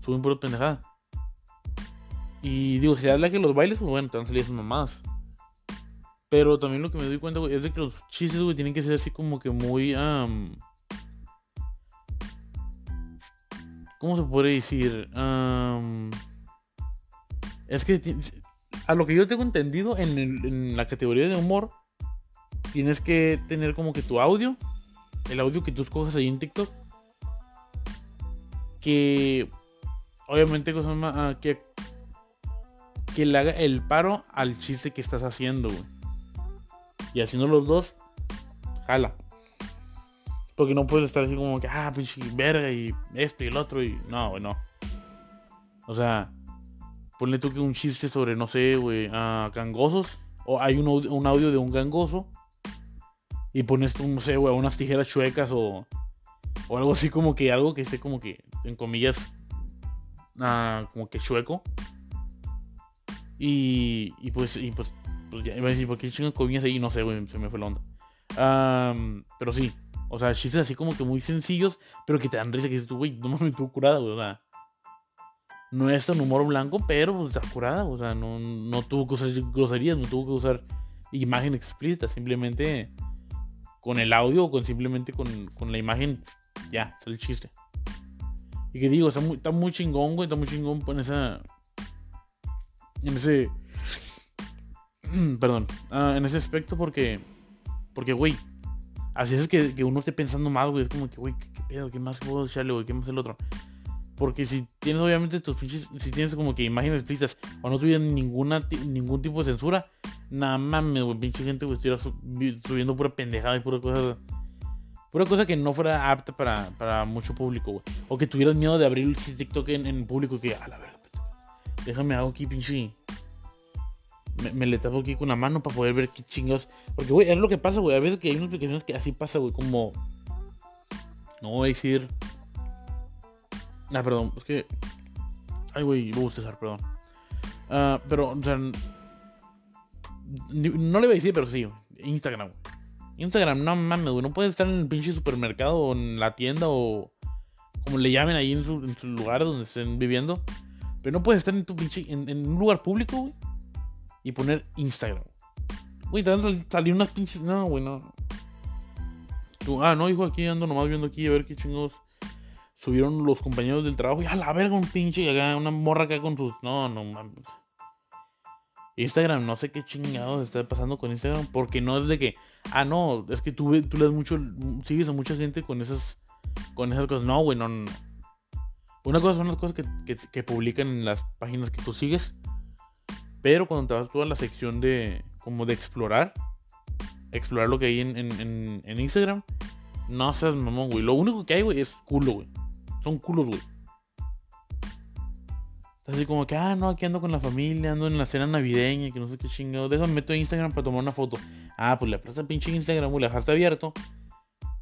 Speaker 1: suben pura pendejada. Y digo, si habla que los bailes, pues bueno, te van a mamadas. Pero también lo que me doy cuenta, güey, es de que los chistes, güey, tienen que ser así como que muy. ¿Cómo se puede decir? es que a lo que yo tengo entendido en, la categoría de humor, tienes que tener como que tu audio, el audio que tú escojas ahí en TikTok, que obviamente ah, que, que le haga el paro al chiste que estás haciendo, Y haciendo los dos, jala. Porque no puedes estar así como que, ah, pinche verga y esto y el otro y. No, güey, no. O sea, ponle tú que un chiste sobre, no sé, güey, a gangosos. O hay un, un, audio de un gangoso. Y pones no sé, güey, unas tijeras chuecas o. O algo así como que algo que esté como que, en comillas, ah, como que chueco. Y, y pues, y pues, pues ya iba a decir, ¿por qué chingas comillas ahí? No sé, güey, se me fue la onda. pero sí, o sea, chistes así como que muy sencillos, pero que te dan risa, que dices tú, güey, no mames, tú curada, güey. O sea, no es tan humor blanco, pero está curada. O sea, no, no tuvo que usar groserías, no tuvo que usar imagen explícita. Simplemente con el audio o con simplemente con, con la imagen, ya, sale el chiste. Y que digo, está muy, está muy chingón, güey, está muy chingón en esa. En ese. Perdón. Ah, en ese aspecto porque. Porque, güey. Así es que, que uno esté pensando más, güey. Es como que, güey, ¿qué, pedo? ¿Qué más puedo echarle, güey? ¿Qué más el otro? Porque si tienes, obviamente, tus pinches. Si tienes como que imágenes explícitas o no tuvieras ninguna, ningún tipo de censura, nada mames, güey. Pinche gente, güey, estuviera subiendo pura pendejada y pura cosa Pura cosa que no fuera apta para, para mucho público, güey. O que tuvieras miedo de abrir el TikTok en, en público que, a la verga, déjame hago aquí, pinche. Me, le tapo aquí con la mano para poder ver qué chingados. Porque, güey, es lo que pasa, güey. A veces que hay unas aplicaciones que así pasa, güey. Como. No voy a decir. Ah, perdón. Es que. Ay, güey, lo gusta usar, perdón. Uh, pero, o sea. No le voy a decir, pero sí. Instagram. Instagram, no mames, güey. No puedes estar en el pinche supermercado o en la tienda o como le llamen ahí en su, lugar donde estén viviendo. Pero no puedes estar en tu pinche, en, un lugar público, güey. Y poner Instagram. Güey, te van a salir unas pinches. No, güey, no. ah, no, hijo, aquí ando nomás viendo aquí a ver qué chingos subieron los compañeros del trabajo. Y a la verga, un pinche acá, una morra acá con sus. No, no mames. Instagram, no sé qué chingados está pasando con Instagram, porque no es de que, ah, no, es que tú, tú lees mucho, sigues a mucha gente con esas, con esas cosas. No, güey, no, no. Una cosa son las cosas que, que, publican en las páginas que tú sigues, pero cuando te vas tú a la sección de, como de explorar, explorar lo que hay en, en, en Instagram, no seas mamón, güey. Lo único que hay, güey, es culo, güey. Son culos, güey. Así como que, ah, no, aquí ando con la familia, ando en la cena navideña, que no sé qué chingado. Déjame meto Instagram para tomar una foto. Ah, pues le prestas pinche Instagram, güey, le dejaste abierto.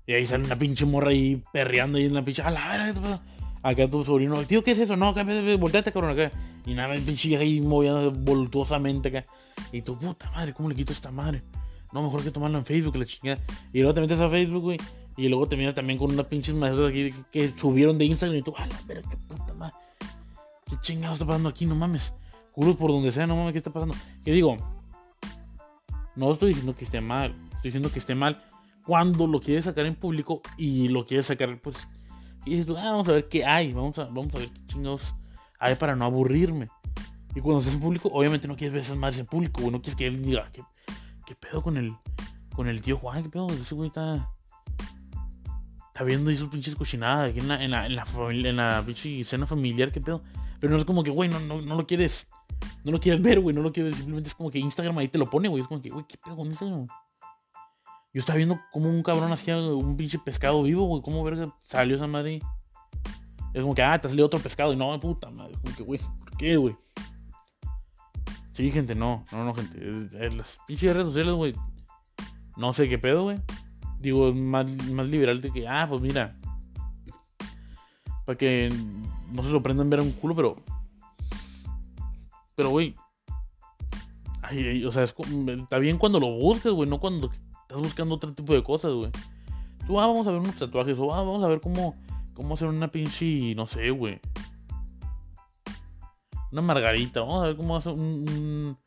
Speaker 1: Y ahí sale una pinche morra ahí perreando ahí en la pinche. A la verga, ¿qué te pasa? Acá tu sobrino, tío, ¿qué es eso? No, volteate, cabrón, acá. Y nada, el pinche ahí moviendo voluptuosamente acá. Y tu puta madre, ¿cómo le quito esta madre? No, mejor que tomarlo en Facebook, la chingada. Y luego te metes a Facebook, güey. Y luego te miras también con unas pinches maestras aquí que, subieron de Instagram. Y tú, a la verga, qué puta madre. ¿Qué chingados está pasando aquí? No mames. Culos por donde sea, no mames, ¿qué está pasando? ¿Qué digo? No estoy diciendo que esté mal. Estoy diciendo que esté mal cuando lo quieres sacar en público y lo quieres sacar, pues. Y dices, ah, vamos a ver qué hay. Vamos a, vamos a ver qué chingados hay para no aburrirme. Y cuando estás en público, obviamente no quieres ver esas madres en público. No quieres que él diga, ¿qué, qué pedo con el, con el tío Juan? ¿Qué pedo? Ese güey está está viendo ahí sus pinches cochinadas aquí en la, en la, en la, familia, en la pinche escena familiar, qué pedo. Pero no es como que, güey, no, no, no, lo quieres. No lo quieres ver, güey. No lo quieres. Simplemente es como que Instagram ahí te lo pone, güey. Es como que, güey, ¿qué pedo con Instagram? Yo estaba viendo como un cabrón hacía un pinche pescado vivo, güey. ¿Cómo verga salió esa madre? Es como que, ah, te salió otro pescado. Y no, puta madre. Como que, güey, ¿por qué, güey? Sí, gente, no. No, no, gente. Las pinches redes sociales, güey. No sé qué pedo, güey digo, más, más liberal de que, ah, pues mira, para que no se lo prendan ver un culo, pero, pero, güey, o sea, está bien cuando lo buscas, güey, no cuando estás buscando otro tipo de cosas, güey. Tú, ah, vamos a ver unos tatuajes, o ah, vamos a ver cómo, cómo hacer una pinche, no sé, güey. Una margarita, vamos a ver cómo hacer un,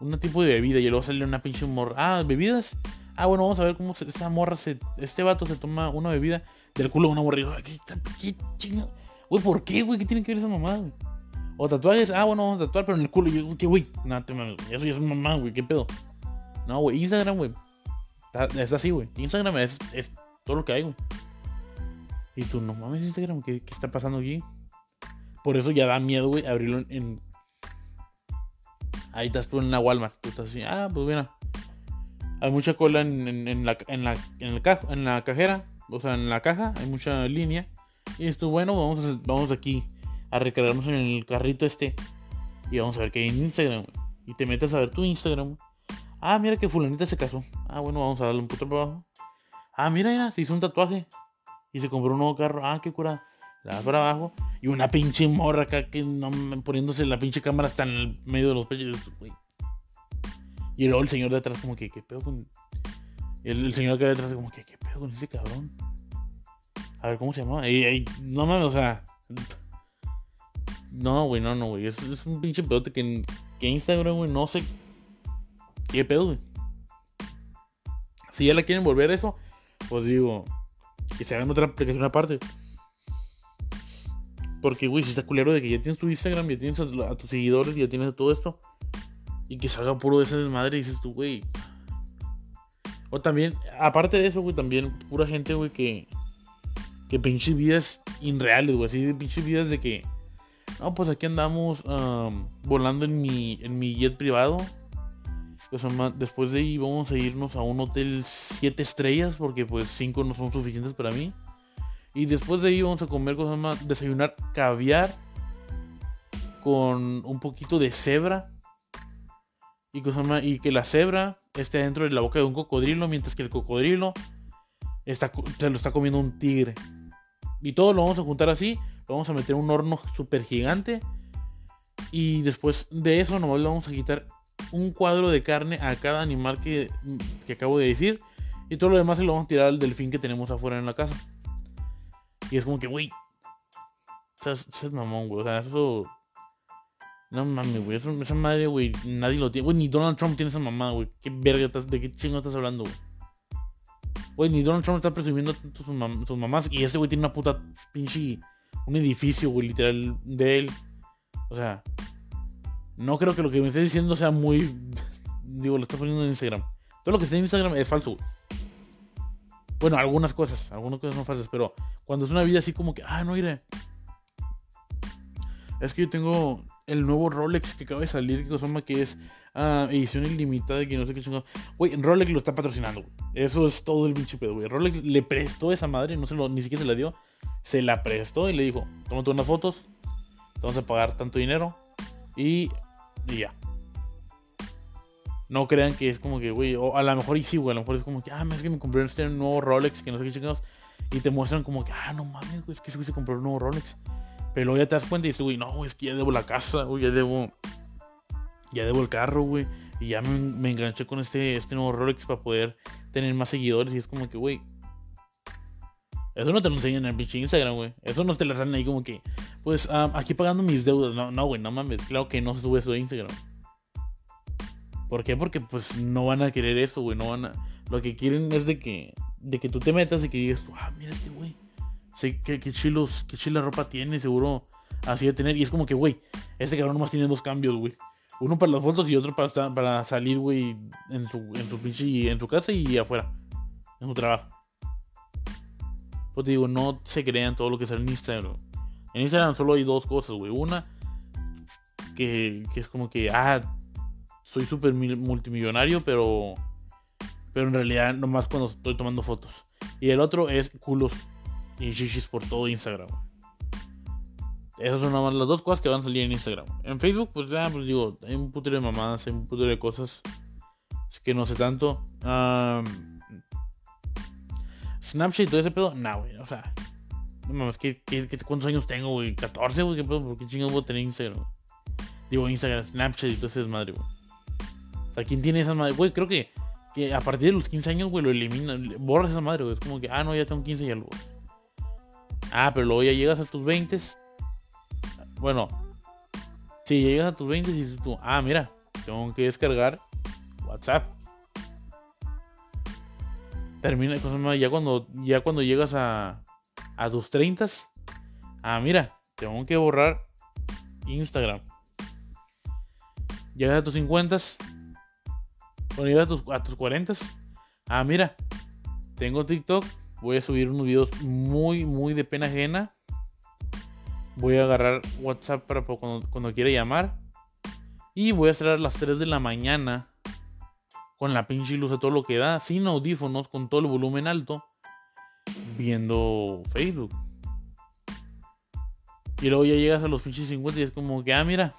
Speaker 1: un, tipo de bebida y luego sale una pinche humor. Ah, bebidas Ah, bueno, vamos a ver cómo esta morra se. Este vato se toma una bebida del culo de una morra. ¿Qué, qué chinga? Güey, ¿por qué, güey? ¿Qué tiene que ver esa mamada, güey? O tatuajes, ah, bueno, vamos a tatuar, pero en el culo. Yo, ¿qué, güey? Nada, eso ya es mamá, güey, ¿qué pedo? No, güey, Instagram, güey. Está, así, güey. Instagram es, es, todo lo que hay, güey. Y tú, no mames, Instagram, ¿qué, ¿qué, está pasando aquí? Por eso ya da miedo, güey, abrirlo en. Ahí estás tú en la Walmart. Tú estás así, ah, pues mira hay mucha cola en, la, en, la, en, la cajera, o sea, en la caja, hay mucha línea. Y esto, bueno, vamos, a, aquí a recargarnos en el carrito este. Y vamos a ver qué hay en Instagram. Y te metes a ver tu Instagram. Ah, mira que fulanita se casó. Ah, bueno, vamos a darle un puto para abajo. Ah, mira, mira, se hizo un tatuaje. Y se compró un nuevo carro. Ah, qué cura. Le das para abajo. Y una pinche morra acá que no, poniéndose la pinche cámara hasta en el medio de los pechos. Y luego el señor de atrás como que, ¿qué pedo con...? El, el señor que de atrás como que, ¿qué pedo con ese cabrón? A ver, ¿cómo se llama? Y, no mames, o sea... No, güey, no, no, güey. Es, un pinche pedote que, que Instagram, güey, no sé qué pedo, güey. Si ya la quieren volver eso, pues digo, que se hagan otra aplicación aparte. Porque, güey, si está culero de que ya tienes tu Instagram, ya tienes a, tus seguidores, ya tienes todo esto. Y que salga puro de esa desmadre y dices tú, güey. O también, aparte de eso, güey, también pura gente, güey, que. Que pinches vidas irreales, güey. Así de pinches vidas de que. No, pues aquí andamos volando en mi, en mi jet privado. Pues, después de ahí vamos a irnos a un hotel 7 estrellas porque pues 5 no son suficientes para mí. Y después de ahí vamos a comer cosas más, desayunar caviar con un poquito de cebra. Y, que la cebra esté dentro de la boca de un cocodrilo, mientras que el cocodrilo está, se lo está comiendo un tigre. Y todo lo vamos a juntar así, lo vamos a meter en un horno súper gigante. Y después de eso nomás le vamos a quitar un cuadro de carne a cada animal que, que acabo de decir. Y todo lo demás se lo vamos a tirar al delfín que tenemos afuera en la casa. Y es como que, güey. Eso es mamón, güey. O sea, eso. No mames, güey. Esa madre, güey. Nadie lo tiene. Güey, ni Donald Trump tiene esa mamada, güey. ¿Qué verga estás, ¿De qué chingo estás hablando, güey? Güey, ni Donald Trump está presumiendo tanto sus, sus mamás. Y ese güey tiene una puta pinche. Un edificio, güey, literal, de él. O sea. No creo que lo que me estés diciendo sea muy. Digo, lo estás poniendo en Instagram. Todo lo que está en Instagram es falso, güey. Bueno, algunas cosas, algunas cosas son falsas, pero cuando es una vida así como que, ah, no, iré. Es que yo tengo el nuevo Rolex que acaba de salir, que que es ah, edición ilimitada, que no sé qué chingado. Güey, Rolex lo está patrocinando, güey. Eso es todo el pinche pedo, güey. Rolex le prestó esa madre, no se lo, ni siquiera se la dio. Se la prestó y le dijo, tómate unas fotos, te vamos a pagar tanto dinero y, y ya. No crean que es como que, güey, o a lo mejor y sí, güey, a lo mejor es como que, ah, es que me compré este nuevo Rolex, que no sé qué chingados. Y te muestran como que, ah, no mames, güey, es que se compró un nuevo Rolex. Pero luego ya te das cuenta y dices, güey, no, es que ya debo la casa, güey, ya debo. Ya debo el carro, güey. Y ya me, enganché con este, este nuevo Rolex para poder tener más seguidores. Y es como que, güey. Eso no te lo enseñan en el pinche Instagram, güey. Eso no te lo salen ahí como que, pues, ah, aquí pagando mis deudas. No, no, güey, no mames. Claro que no se sube eso de Instagram. ¿Por qué? Porque pues no van a querer eso, güey. No van a. Lo que quieren es de que. De que tú te metas y que digas, ah, mira este güey. Sé que, chilos, qué chila ropa tiene, seguro. Así de tener. Y es como que, güey, este cabrón nomás tiene dos cambios, güey. Uno para las fotos y otro para, para salir, güey, en su, en su pinche, en su casa y afuera. En su trabajo. Pues te digo, no se crean todo lo que sale en Instagram. En Instagram solo hay dos cosas, güey. Una, que, que es como que, ah, soy súper multimillonario, pero, pero en realidad nomás cuando estoy tomando fotos. Y el otro es culos y shishis por todo Instagram. Esas son más las dos cosas que van a salir en Instagram. En Facebook, pues ya, pues digo, hay un putero de mamadas, hay un putero de cosas. Es que no sé tanto. Snapchat y todo ese pedo, no, güey, o sea. No mames, ¿qué, cuántos años tengo, güey? 14, güey, ¿qué pedo? ¿Por qué chingados voy a tener Instagram? Digo, Instagram, Snapchat y todo ese desmadre, güey. O sea, ¿quién tiene esa madre? Güey, creo que, que a partir de los 15 años, güey, lo eliminan. Borras esa madre, güey. Es como que, ah, no, ya tengo 15 y algo. Ah, pero luego ya llegas a tus 20. Bueno, si llegas a tus 20 y tú, ah, mira, tengo que descargar WhatsApp. Termina ya cuando, ya cuando llegas a, a tus 30. Ah, mira, tengo que borrar Instagram. Llegas a tus 50. Cuando llegas a tus, a tus 40, ah, mira, tengo TikTok, voy a subir unos videos muy, muy de pena ajena. Voy a agarrar WhatsApp para cuando, cuando quiera llamar. Y voy a estar a las 3 de la mañana con la pinche luz a todo lo que da, sin audífonos, con todo el volumen alto, viendo Facebook. Y luego ya llegas a los pinches 50 y es como que, ah, mira,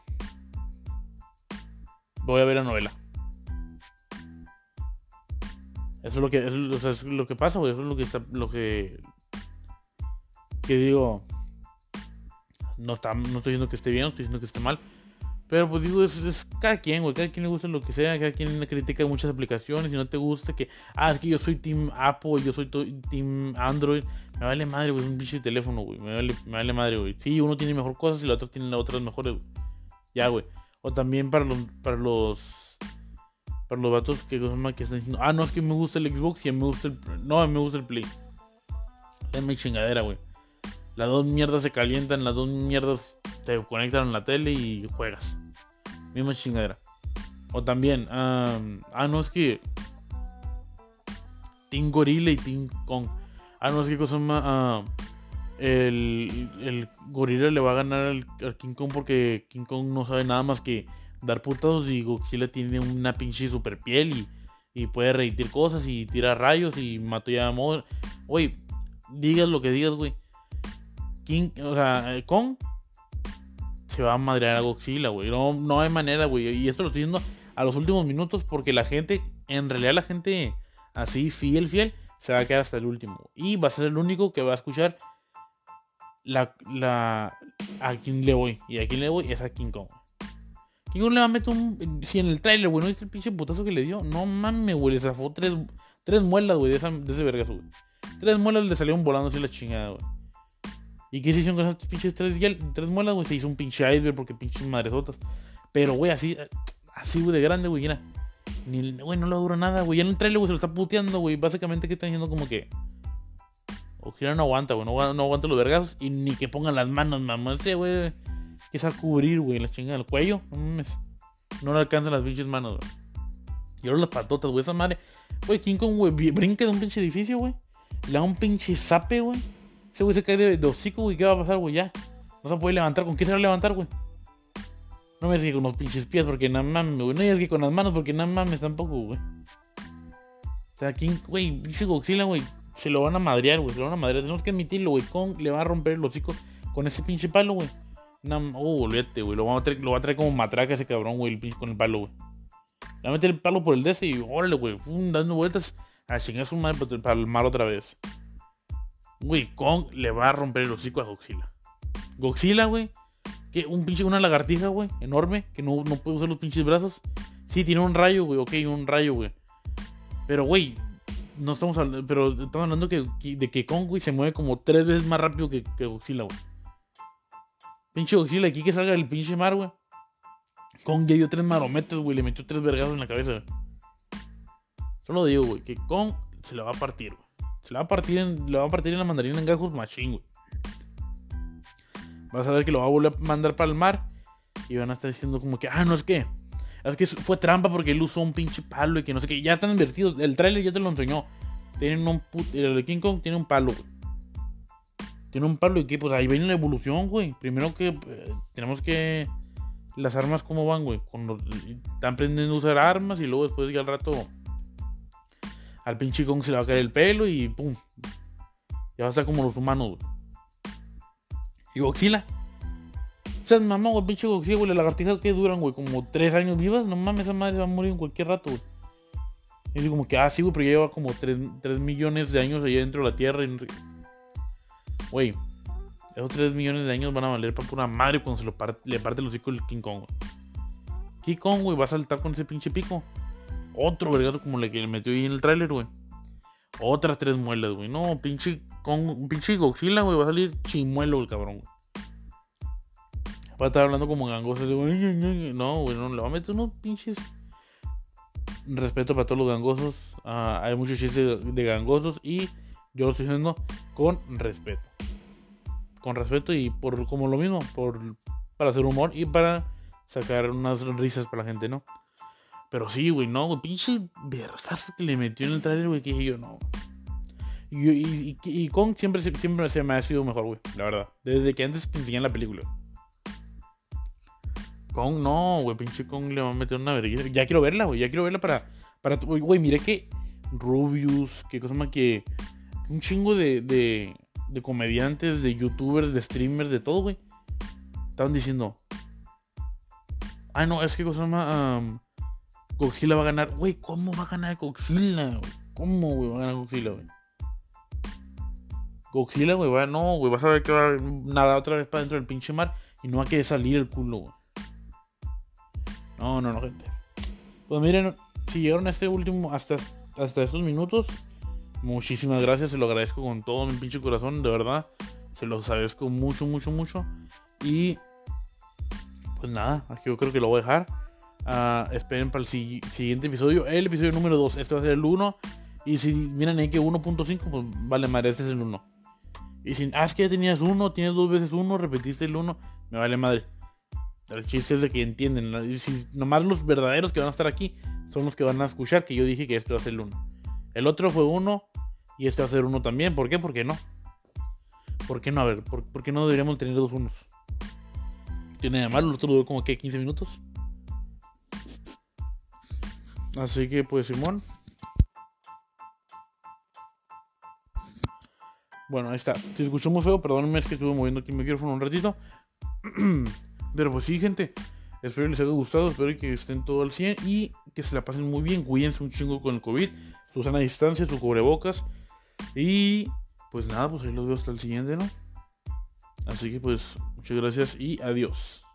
Speaker 1: voy a ver la novela. Eso es lo que, es, lo que pasa, güey. Eso es lo que lo que. Que digo. No, está, no estoy diciendo que esté bien, no estoy diciendo que esté mal. Pero pues digo, es, es cada quien, güey. Cada quien le gusta lo que sea. Cada quien critica muchas aplicaciones. Y no te gusta que, ah, es que yo soy Team Apple, yo soy Team Android. Me vale madre, güey. Es un pinche teléfono, güey. Me vale, me vale madre, güey. Sí, uno tiene mejor cosas y la otra tiene las otras mejores, güey. Ya, güey. O también para los, para los, para los vatos que, que están diciendo, ah, no, es que me gusta el Xbox y me gusta el, no, me gusta el Play. Es mi chingadera, güey. Las dos mierdas se calientan, las dos mierdas se conectan a la tele y juegas. Misma chingadera. O también, ah, no es que. Team Gorilla y Team Kong. Ah, no es que cosa más. Uh, el, el gorila le va a ganar al, King Kong porque King Kong no sabe nada más que dar putados y Godzilla tiene una pinche super piel y, y puede reitir cosas y tira rayos y mató ya a Güey, digas lo que digas, güey. King, o sea, Kong se va a madrear a Godzilla, güey. No, no hay manera, güey. Y esto lo estoy diciendo a los últimos minutos porque la gente, en realidad la gente así, fiel, fiel, se va a quedar hasta el último. Y va a ser el único que va a escuchar la, la, a quién le voy. Y a quién le voy es a King Kong. King le va a meter un. Si en el trailer, güey, ¿no viste el pinche putazo que le dio? No mames, güey, le zafó tres, tres muelas, güey, de, ese vergazo, güey. Tres muelas le salieron volando así la chingada, güey. ¿Y qué se hicieron con esas pinches tres, tres muelas, güey? Se hizo un pinche iceberg porque pinches madresotas. Pero, güey, así, así, güey, de grande, güey, mira. Ni, güey, no le dura nada, güey. Ya en el trailer, güey, se lo está puteando, güey. Básicamente, ¿qué están diciendo? Como que. Ojalá no aguanta, güey. No, no, aguanta los vergazos. Y ni que pongan las manos, mamá. Ese, güey. Que se va a cubrir, güey, la chingada del cuello. No, le alcanzan las pinches manos, güey. Y ahora las patotas, güey. Esa madre. Güey, King Kong, güey, brinca de un pinche edificio, güey. Le da un pinche zape, güey. Ese güey se cae de, hocico, güey. ¿Qué va a pasar, güey? Ya. No se puede levantar. ¿Con qué se va a levantar, güey? No me digas con los pinches pies, porque nada mames, güey. No digas que con las manos, porque nada mames tampoco, güey. O sea, King, güey, pinche Godzilla, güey. Se lo van a madrear, güey. Se lo van a madrear. Tenemos que admitirlo, güey. Kong le va a romper el hocico con ese pinche palo, güey. Oh, olvídate, güey. Lo va, a traer, como matraca ese cabrón, güey. El pinche con el palo, güey. Le va a meter el palo por el DS y órale, güey. Dando vueltas a chingar su madre para el mar otra vez. Güey, Kong le va a romper el hocico a Godzilla. Godzilla, güey. Que un pinche, una lagartija, güey. Enorme. Que no, no puede usar los pinches brazos. Sí, tiene un rayo, güey. Ok, un rayo, güey. Pero, güey. No estamos hablando. Pero estamos hablando que, de que Kong, güey, se mueve como tres veces más rápido que, que Godzilla, güey. Pinche Godzilla, aquí que salga del pinche mar, güey. Kong ya dio tres marometes, güey. Le metió tres vergados en la cabeza, güey. Solo digo, güey, que Kong se le va a partir, güey. Se le va a partir en, le va a partir en la mandarina en gajos machín, güey. Vas a ver que lo va a volver a mandar para el mar. Y van a estar diciendo como que, ah, no es que. Es que fue trampa porque él usó un pinche palo y que no sé qué. Ya están invertidos. El trailer ya te lo enseñó. Tienen un El King Kong tiene un palo, güey. Tiene un palo y que ahí viene la evolución, güey. Primero que eh, tenemos que. Las armas, ¿cómo van, güey? Cuando están aprendiendo a usar armas y luego después ya al rato al pinche Kong se le va a caer el pelo y pum. Ya va a estar como los humanos, güey. Y Godzilla. O sea, mamá, güey, pinche Godzilla, güey, las lagartijas que duran, güey, como tres años vivas. No mames, esa madre se va a morir en cualquier rato, güey. Y digo como que, ah, sí, güey, pero ya lleva como 3, millones de años allá dentro de la Tierra. Y... Güey, esos 3 millones de años van a valer para pura madre cuando se lo le parte el hocico el King Kong. King Kong, güey, va a saltar con ese pinche pico. Otro vergazo como el que le metió ahí en el tráiler, güey. Otras tres muelas, güey. No, pinche, con, pinche Godzilla, güey. Va a salir chimuelo el cabrón, güey. Va a estar hablando como gangosos. No, güey, no, le va a meter unos pinches. Respeto para todos los gangosos. Ah, hay muchos chistes de, gangosos y yo lo estoy haciendo con respeto. Con respeto y por como lo mismo, por para hacer humor y para sacar unas risas para la gente, ¿no? Pero sí, güey, no, güey, pinche vergazo que le metió en el trailer, güey, que yo, no. Y, Kong siempre, siempre se me ha sido mejor, güey, la verdad. Desde que antes te enseñé la película. Kong, no, güey, pinche Kong le va a meter una vergüenza. Ya quiero verla, güey, ya quiero verla para. para güey, mire que Rubius, qué cosa más que. Un chingo de, de, de comediantes, de youtubers, de streamers, de todo, güey. Estaban diciendo. Ah, no, es que cosa más. Godzilla va a ganar. Güey, ¿cómo va a ganar Godzilla, ¿Cómo, va a ganar Godzilla, güey? Godzilla, güey, va, no, güey, vas a ver que va a nadar otra vez para dentro del pinche mar y no va a querer salir el culo, güey. No, no, no, gente. Pues miren, si llegaron a este último, hasta, hasta estos minutos, muchísimas gracias, se lo agradezco con todo mi pinche corazón, de verdad. Se los agradezco mucho, mucho, mucho. Y pues nada, aquí yo creo que lo voy a dejar. Ah, esperen para el siguiente episodio, el episodio número 2. Este va a ser el 1. Y si miran ahí que 1.5, pues vale madre, este es el 1. Y si, ah, es que ya tenías 1, tienes dos veces 1, repetiste el 1, me vale madre. El chiste es de que entienden. Si, nomás los verdaderos que van a estar aquí son los que van a escuchar que yo dije que este va a ser el 1. El otro fue 1 y este va a ser 1 también. ¿Por qué? ¿Por qué no? ¿Por qué no? A ver, ¿por, qué no deberíamos tener dos unos? Tiene de malo, el otro duró como que 15 minutos. Así que pues Simón. Bueno, ahí está. Si escuchó muy feo, perdónenme, es que estuve moviendo aquí el micrófono un ratito. Pero pues sí, gente. Espero les haya gustado, espero que estén todo al 100 y que se la pasen muy bien. Cuídense un chingo con el COVID, su sana distancia, su cubrebocas. Y pues nada, pues ahí los veo hasta el siguiente, ¿no? Así que pues muchas gracias y adiós.